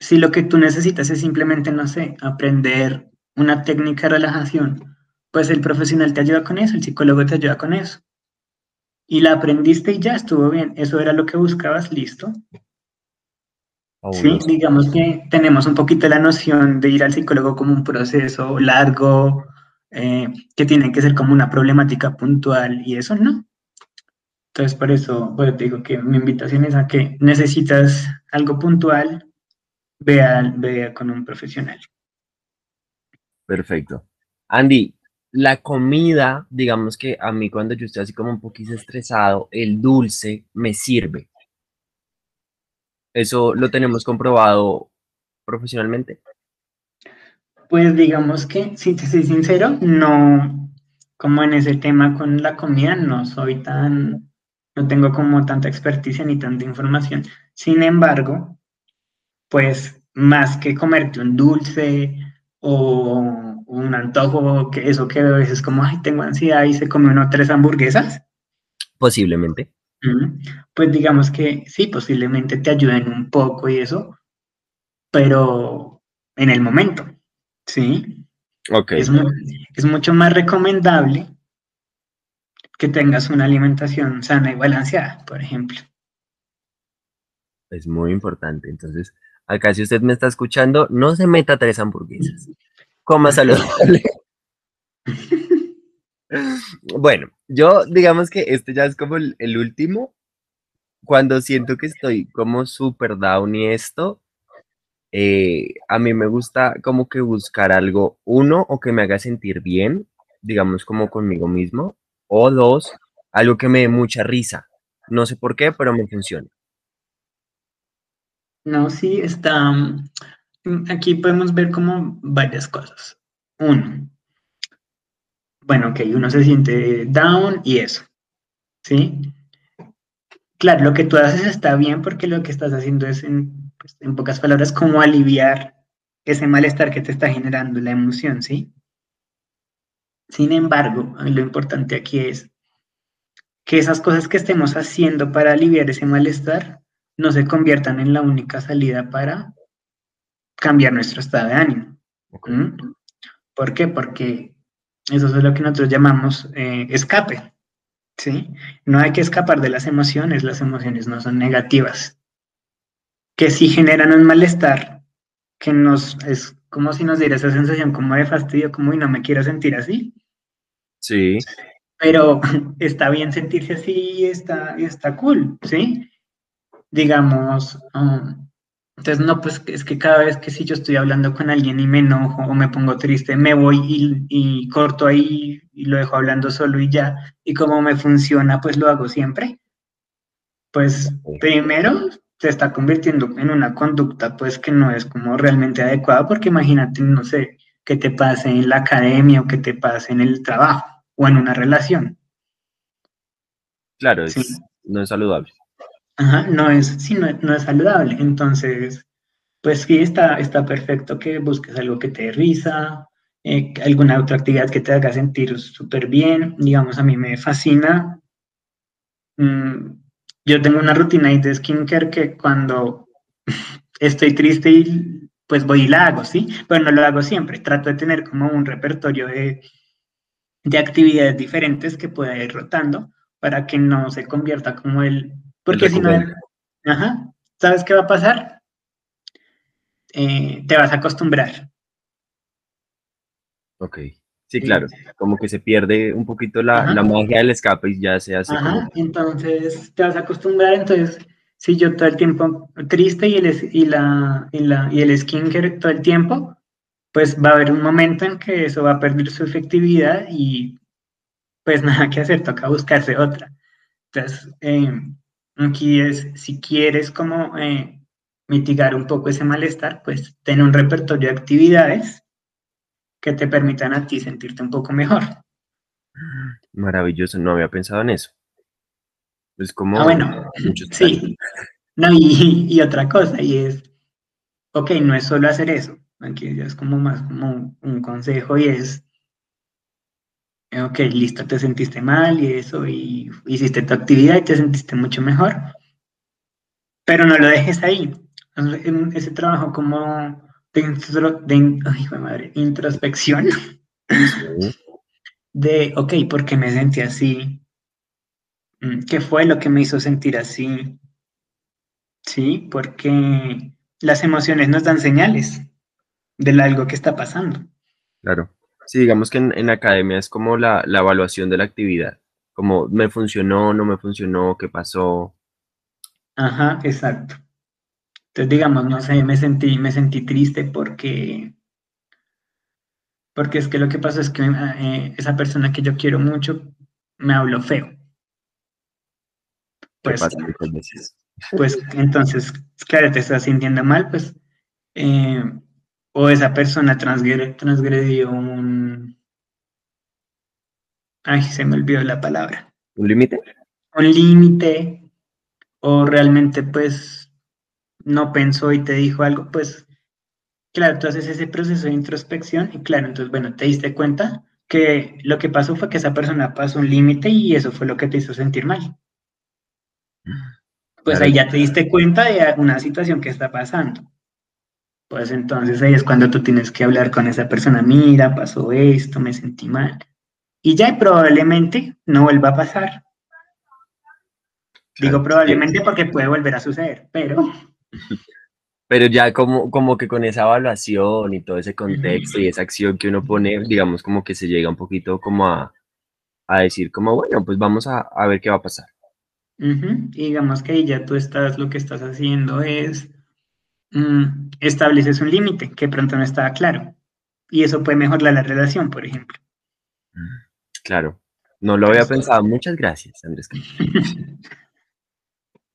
si lo que tú necesitas es simplemente, no sé, aprender una técnica de relajación pues el profesional te ayuda con eso, el psicólogo te ayuda con eso. Y la aprendiste y ya estuvo bien, eso era lo que buscabas, listo. sí, digamos que tenemos un poquito la noción de ir al psicólogo como un proceso largo, eh, que tiene que ser como una problemática puntual y eso no. Entonces, por eso, pues, te digo que mi invitación es a que necesitas algo puntual, vea, vea con un profesional. Perfecto. Andy, la comida, digamos que a mí cuando yo estoy así como un poquito estresado, el dulce me sirve. ¿Eso lo tenemos comprobado profesionalmente? Pues digamos que, si te soy sincero, no, como en ese tema con la comida, no soy tan, no tengo como tanta experticia ni tanta información. Sin embargo, pues más que comerte un dulce o un antojo, que eso que a veces como, ay, tengo ansiedad y se come uno tres hamburguesas. Posiblemente. Pues digamos que sí, posiblemente te ayuden un poco y eso, pero en el momento, ¿sí? Ok. Es, es mucho más recomendable que tengas una alimentación sana y balanceada, por ejemplo. Es muy importante. Entonces, acá si usted me está escuchando, no se meta tres hamburguesas coma saludable. bueno, yo digamos que este ya es como el, último. Cuando siento que estoy como súper down y esto, eh, a mí me gusta como que buscar algo, uno, o que me haga sentir bien, digamos como conmigo mismo, o dos, algo que me dé mucha risa. No sé por qué, pero me funciona. No, sí, está. mm, Aquí podemos ver como varias cosas. Uno, bueno, ok, uno se siente down y eso, ¿sí? Claro, lo que tú haces está bien porque lo que estás haciendo es, en, pues, pocas palabras, como aliviar ese malestar que te está generando la emoción, ¿sí? Sin embargo, lo importante aquí es que esas cosas que estemos haciendo para aliviar ese malestar no se conviertan en la única salida para cambiar nuestro estado de ánimo. Ok. ¿Mm? ¿Por qué? Porque eso es lo que nosotros llamamos eh, escape. ¿sí? No hay que escapar de las emociones, las emociones no son negativas. Que sí generan un malestar, que nos es como si nos diera esa sensación como de fastidio, como y no me quiero sentir así. Sí, Pero está bien sentirse así y está, está cool, ¿sí? Digamos, um, entonces no, pues es que cada vez que si yo estoy hablando con alguien y me enojo o me pongo triste, me voy y, y corto ahí y lo dejo hablando solo y ya. Y como me funciona, pues lo hago siempre. Pues primero se está convirtiendo en una conducta pues que no es como realmente adecuada porque imagínate, no sé, que te pase en la academia o que te pase en el trabajo o en una relación. claro, Sí. es, no es saludable. Ajá, no es, sí, no, no es saludable. Entonces, pues sí, está, está perfecto que busques algo que te dé risa, eh, alguna otra actividad que te haga sentir súper bien. Digamos, a mí me fascina. mm, yo tengo una rutina de skincare que cuando estoy triste y pues voy y la hago, ¿sí? Pero no lo hago siempre. Trato de tener como un repertorio de, de actividades diferentes que pueda ir rotando para que no se convierta como el... Porque si no, ajá, ¿sabes qué va a pasar? Eh, te vas a acostumbrar. Ok. Sí, Sí. claro. Como que se pierde un poquito la, la magia del escape y ya se hace Ajá, como. entonces te vas a acostumbrar, entonces si yo todo el tiempo triste y el, y la, y la, y el skincare todo el tiempo, pues va a haber un momento en que eso va a perder su efectividad y pues nada que hacer, toca buscarse otra. Entonces, eh, aquí es, si quieres como eh, mitigar un poco ese malestar, pues ten un repertorio de actividades que te permitan a ti sentirte un poco mejor. Maravilloso, no había pensado en eso. Es como Ah, bueno, sí. No, y, y otra cosa, y es, ok, no es solo hacer eso, aquí ya es como más como un consejo y es, ok, listo, te sentiste mal y eso, y hiciste tu actividad y te sentiste mucho mejor, pero no lo dejes ahí. Entonces, en Ese trabajo como de, intro- de ay, madre, introspección, Sí, de, ok, ¿por qué me sentí así? Mm, ¿Qué fue lo que me hizo sentir así? Sí, porque las emociones nos dan señales de algo que está pasando. claro. Sí, digamos que en, en academia es como la, la evaluación de la actividad. Como me funcionó, no me funcionó, qué pasó. Ajá, exacto. Entonces, digamos, no sé, me sentí, me sentí triste porque, porque es que lo que pasó es que eh, esa persona que yo quiero mucho me habló feo. ¿Qué Pues, pues entonces, claro, te estás sintiendo mal, pues, eh, o esa persona transgre- transgredió un, ay, se me olvidó la palabra, ¿Un límite? un límite, o realmente, pues, no pensó y te dijo algo, pues, claro, tú haces ese proceso de introspección y claro, entonces, bueno, te diste cuenta que lo que pasó fue que esa persona pasó un límite y eso fue lo que te hizo sentir mal. Pues Claro. ahí ya te diste cuenta de una situación que está pasando. Pues entonces ahí es cuando tú tienes que hablar con esa persona, mira, pasó esto, me sentí mal. Y ya probablemente no vuelva a pasar. Digo probablemente porque puede volver a suceder, pero Pero ya como, como que con esa evaluación y todo ese contexto y esa acción que uno pone, digamos como que se llega un poquito como a, a decir como, bueno, pues vamos a, a ver qué va a pasar. Y digamos que ahí ya tú estás, lo que estás haciendo es mm, estableces un límite que pronto no estaba claro. Y eso puede mejorar la relación, por ejemplo. Claro, no lo había pensado. Muchas gracias, Andrés.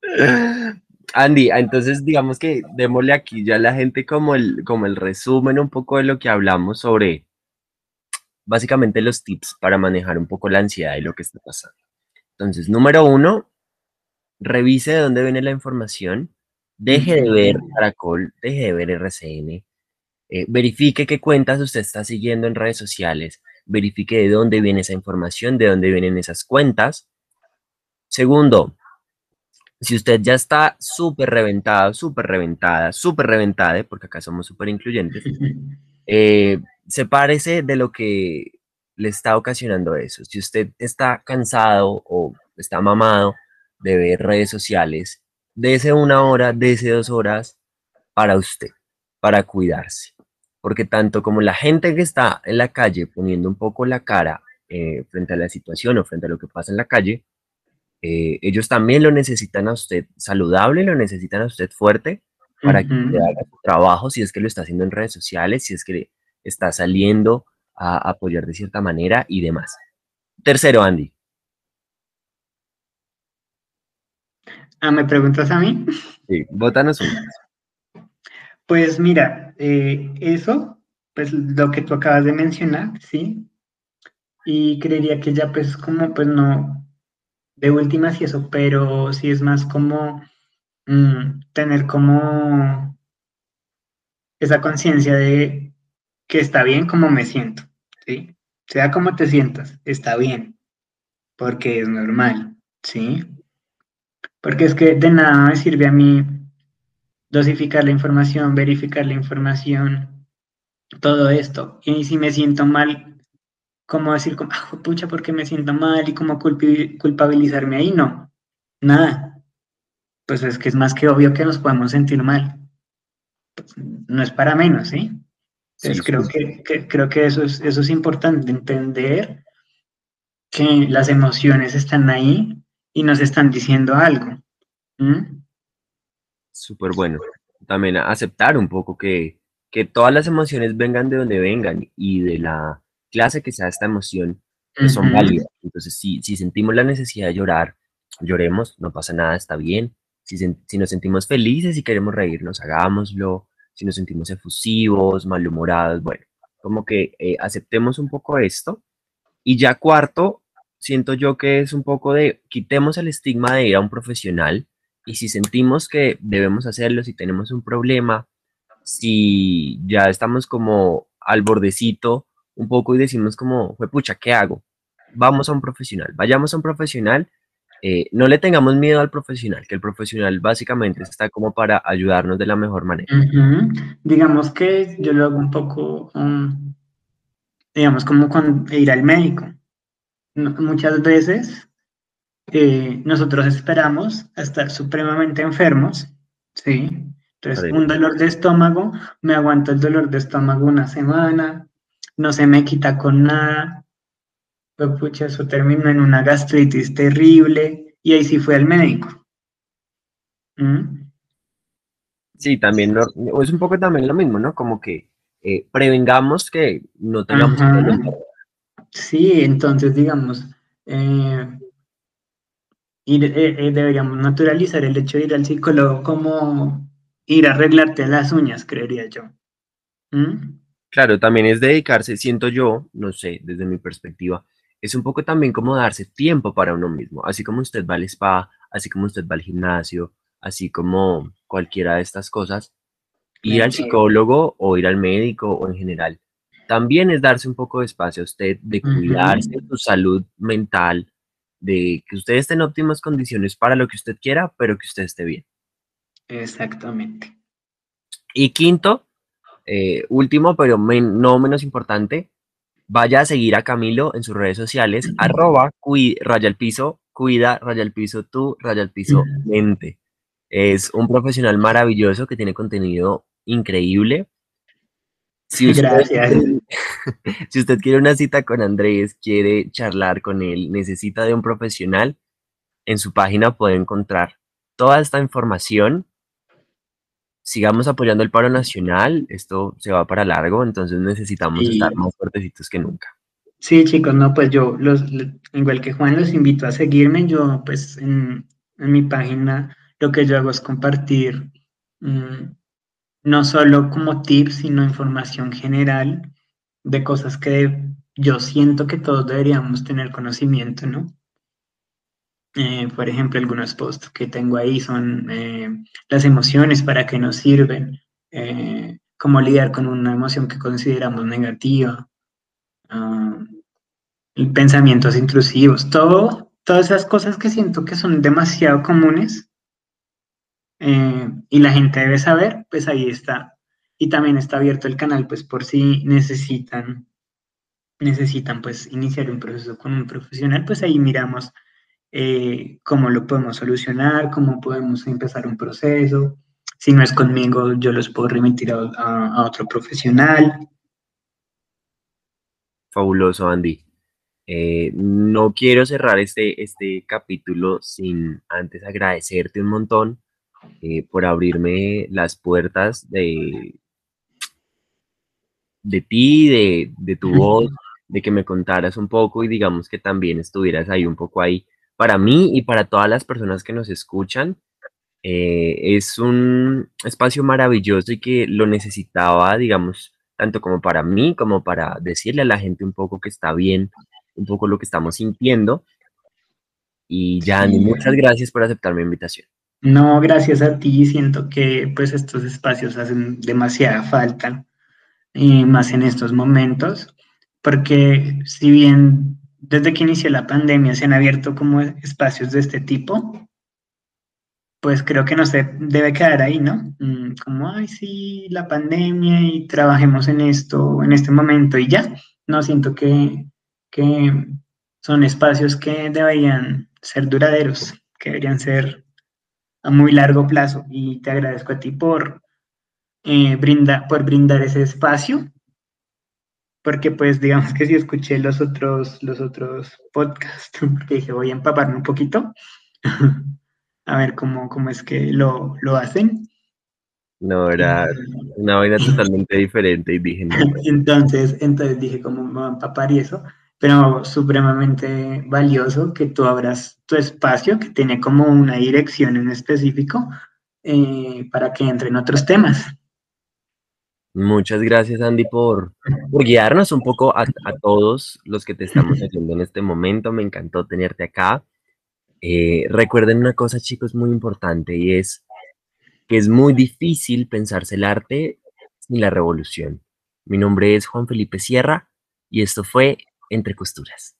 Andy, entonces digamos que démosle aquí ya a la gente como el, como el resumen un poco de lo que hablamos sobre básicamente los tips para manejar un poco la ansiedad y lo que está pasando. Entonces, número uno, revise de dónde viene la información, deje de ver Caracol, deje de ver RCN, eh, verifique qué cuentas usted está siguiendo en redes sociales, verifique de dónde viene esa información, de dónde vienen esas cuentas. Segundo, si usted ya está súper reventado, súper reventada, súper reventada, porque acá somos súper incluyentes, eh, sepárese de lo que le está ocasionando eso. Si usted está cansado o está mamado de ver redes sociales, dése una hora, dése dos horas para usted, para cuidarse porque tanto como la gente que está en la calle poniendo un poco la cara eh, frente a la situación o frente a lo que pasa en la calle, eh, ellos también lo necesitan a usted saludable, lo necesitan a usted fuerte para que haga su trabajo, si es que lo está haciendo en redes sociales, si es que está saliendo a apoyar de cierta manera y demás. Tercero, Andy. Ah, ¿me preguntas a mí? Sí, bótanos un. Pues mira, eh, eso, pues lo que tú acabas de mencionar, ¿sí? Y creería que ya pues como pues no, de últimas y eso, pero sí es más como mm, tener como esa conciencia de que está bien como me siento, ¿sí? Sea como te sientas, está bien, porque es normal, ¿sí? Porque es que de nada me sirve a mí dosificar la información, verificar la información, todo esto. Y si me siento mal, ¿cómo decir, como, ah, pucha, ¿por qué me siento mal? Y cómo culpabilizarme ahí, no, nada. Pues es que es más que obvio que nos podemos sentir mal. Pues, no es para menos, ¿sí? Entonces creo, Que, creo que eso es, eso es importante, entender que las emociones están ahí y nos están diciendo algo súper bueno. También aceptar un poco que, todas las emociones vengan de donde vengan y de la clase que sea esta emoción, que son válidas. Entonces, si, si sentimos la necesidad de llorar, lloremos, no pasa nada, está bien. Si, si nos sentimos felices y queremos reírnos, hagámoslo. Si nos sentimos efusivos, malhumorados, bueno, como que eh, aceptemos un poco esto. Y ya cuarto, siento yo que es un poco de quitemos el estigma de ir a un profesional y si sentimos que debemos hacerlo, si tenemos un problema, si ya estamos como al bordecito un poco y decimos como, pucha, ¿qué hago? Vamos a un profesional, vayamos a un profesional, eh, no le tengamos miedo al profesional, que el profesional básicamente está como para ayudarnos de la mejor manera. Digamos que yo lo hago un poco, um, digamos, como con ir al médico. Muchas veces eh, nosotros esperamos estar supremamente enfermos, ¿sí? Entonces, un dolor de estómago, me aguanto el dolor de estómago una semana, no se me quita con nada, pues pucha, eso terminó en una gastritis terrible, y ahí sí fue al médico. ¿Mm? Sí, también es un poco también lo mismo, ¿no? Como que eh, prevengamos que no tengamos Sí, entonces digamos, eh, y eh, eh, deberíamos naturalizar el hecho de ir al psicólogo como ir a arreglarte las uñas, creería yo. ¿Mm? Claro, también es dedicarse, siento yo, no sé, desde mi perspectiva, es un poco también como darse tiempo para uno mismo, así como usted va al spa, así como usted va al gimnasio, así como cualquiera de estas cosas, ir al psicólogo o ir al médico o en general, también es darse un poco de espacio a usted, de cuidarse de su salud mental, de que usted esté en óptimas condiciones para lo que usted quiera, pero que usted esté bien. Exactamente. Y quinto, eh, último, pero no menos importante, vaya a seguir a Camilo en sus redes sociales, arroba raya el piso, cuida, raya el piso tú, raya el piso mente. Es un profesional maravilloso que tiene contenido increíble. Si Gracias. si usted quiere una cita con Andrés, quiere charlar con él, necesita de un profesional, en su página puede encontrar toda esta información. Sigamos apoyando el paro nacional, esto se va para largo, entonces necesitamos estar más fuertecitos que nunca. Sí, chicos, no, pues yo, los, igual que Juan, los invito a seguirme. Yo, pues, en, en mi página lo que yo hago es compartir mm, no solo como tips, sino información general de cosas que yo siento que todos deberíamos tener conocimiento, ¿no? Eh, por ejemplo, algunos posts que tengo ahí son eh, las emociones, para qué nos sirven, eh, cómo lidiar con una emoción que consideramos negativa, ah, pensamientos intrusivos, todo, todas esas cosas que siento que son demasiado comunes y la gente debe saber, pues ahí está. Y también está abierto el canal, pues por si necesitan, necesitan pues iniciar un proceso con un profesional, pues ahí miramos eh, cómo lo podemos solucionar, cómo podemos empezar un proceso. Si no es conmigo, yo los puedo remitir a, otro profesional. Fabuloso, Andy. Eh, no quiero cerrar este, este capítulo sin antes agradecerte un montón eh, por abrirme las puertas de, de ti, de, de tu voz, de que me contaras un poco y digamos que también estuvieras ahí un poco ahí para mí y para todas las personas que nos escuchan. Eh, es un espacio maravilloso y que lo necesitaba, digamos, tanto como para mí, como para decirle a la gente un poco que está bien, un poco lo que estamos sintiendo. Y ya, muchas gracias por aceptar mi invitación. No, gracias a ti. Siento que pues estos espacios hacen demasiada falta, y más en estos momentos, porque si bien desde que inició la pandemia se han abierto como espacios de este tipo, pues creo que no se debe quedar ahí, ¿no? Mm, como, ay, sí, la pandemia y trabajemos en esto en este momento y ya. No, siento que, que son espacios que deberían ser duraderos, que deberían ser a muy largo plazo. Y te agradezco a ti por, eh, por brindar ese espacio porque pues digamos que si escuché los otros, los otros podcasts, porque dije voy a empaparme un poquito, a ver cómo, cómo es que lo, lo hacen. No, era una vaina totalmente diferente y dije no. Entonces, entonces dije cómo me voy a empapar y eso, pero supremamente valioso que tú abras tu espacio que tiene como una dirección en específico eh, para que entren otros temas. Muchas gracias, Andy, por, guiarnos un poco a, todos los que te estamos haciendo en este momento. Me encantó tenerte acá. Eh, recuerden una cosa, chicos, muy importante y es que es muy difícil pensarse el arte sin la revolución. Mi nombre es Juan Felipe Sierra y esto fue Entre Costuras.